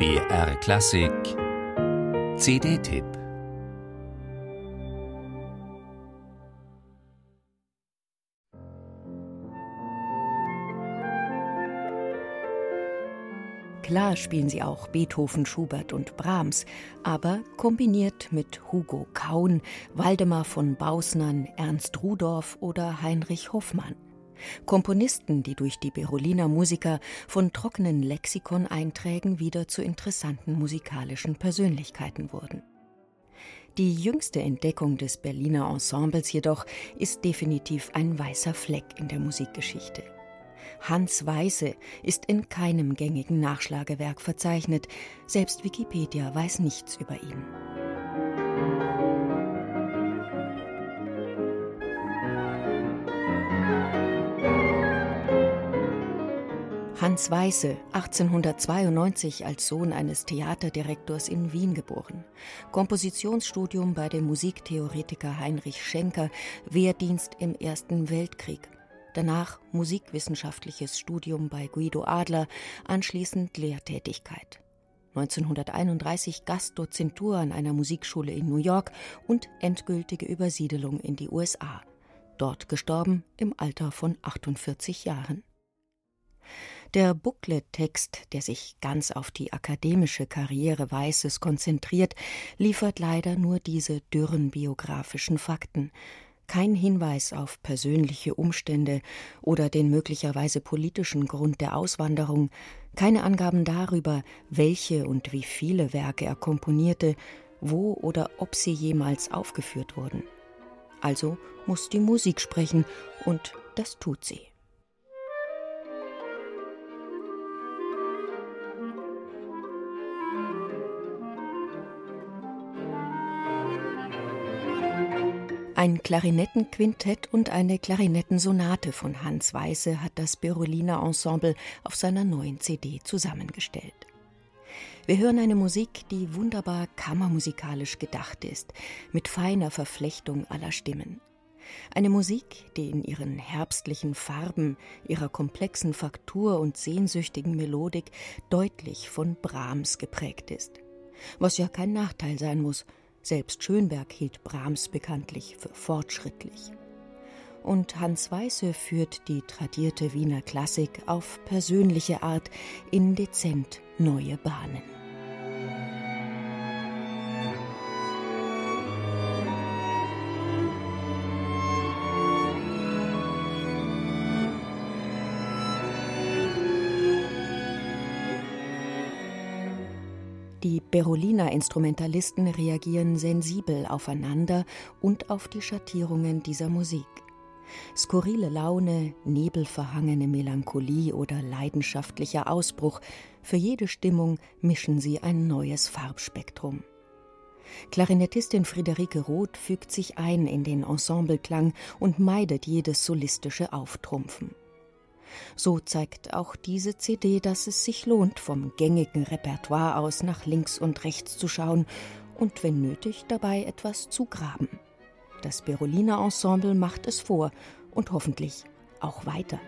BR Klassik CD-Tipp Klar spielen sie auch Beethoven, Schubert und Brahms, aber kombiniert mit Hugo Kaun, Waldemar von Bausnern, Ernst Rudorf oder Heinrich Hoffmann. Komponisten, die durch die Beroliner Musiker von trockenen Lexikoneinträgen wieder zu interessanten musikalischen Persönlichkeiten wurden. Die jüngste Entdeckung des Berliner Ensembles jedoch ist definitiv ein weißer Fleck in der Musikgeschichte. Hans Weiße ist in keinem gängigen Nachschlagewerk verzeichnet, selbst Wikipedia weiß nichts über ihn. Hans Weiße, 1892 als Sohn eines Theaterdirektors in Wien geboren. Kompositionsstudium bei dem Musiktheoretiker Heinrich Schenker, Wehrdienst im Ersten Weltkrieg. Danach musikwissenschaftliches Studium bei Guido Adler, anschließend Lehrtätigkeit. 1931 Gastdozentur an einer Musikschule in New York und endgültige Übersiedelung in die USA. Dort gestorben im Alter von 48 Jahren. Der Booklet-Text, der sich ganz auf die akademische Karriere Weißes konzentriert, liefert leider nur diese dürren biografischen Fakten. Kein Hinweis auf persönliche Umstände oder den möglicherweise politischen Grund der Auswanderung, keine Angaben darüber, welche und wie viele Werke er komponierte, wo oder ob sie jemals aufgeführt wurden. Also muss die Musik sprechen, und das tut sie. Ein Klarinettenquintett und eine Klarinettensonate von Hans Weiße hat das Beroliner Ensemble auf seiner neuen CD zusammengestellt. Wir hören eine Musik, die wunderbar kammermusikalisch gedacht ist, mit feiner Verflechtung aller Stimmen. Eine Musik, die in ihren herbstlichen Farben, ihrer komplexen Faktur und sehnsüchtigen Melodik deutlich von Brahms geprägt ist. Was ja kein Nachteil sein muss, selbst Schönberg hielt Brahms bekanntlich für fortschrittlich. Und Hans Weiße führt die tradierte Wiener Klassik auf persönliche Art in dezent neue Bahnen. Die Beroliner Instrumentalisten reagieren sensibel aufeinander und auf die Schattierungen dieser Musik. Skurrile Laune, nebelverhangene Melancholie oder leidenschaftlicher Ausbruch, für jede Stimmung mischen sie ein neues Farbspektrum. Klarinettistin Friederike Roth fügt sich ein in den Ensembleklang und meidet jedes solistische Auftrumpfen. So zeigt auch diese CD, dass es sich lohnt, vom gängigen Repertoire aus nach links und rechts zu schauen und wenn nötig dabei etwas zu graben. Das Berolina Ensemble macht es vor und hoffentlich auch weiter.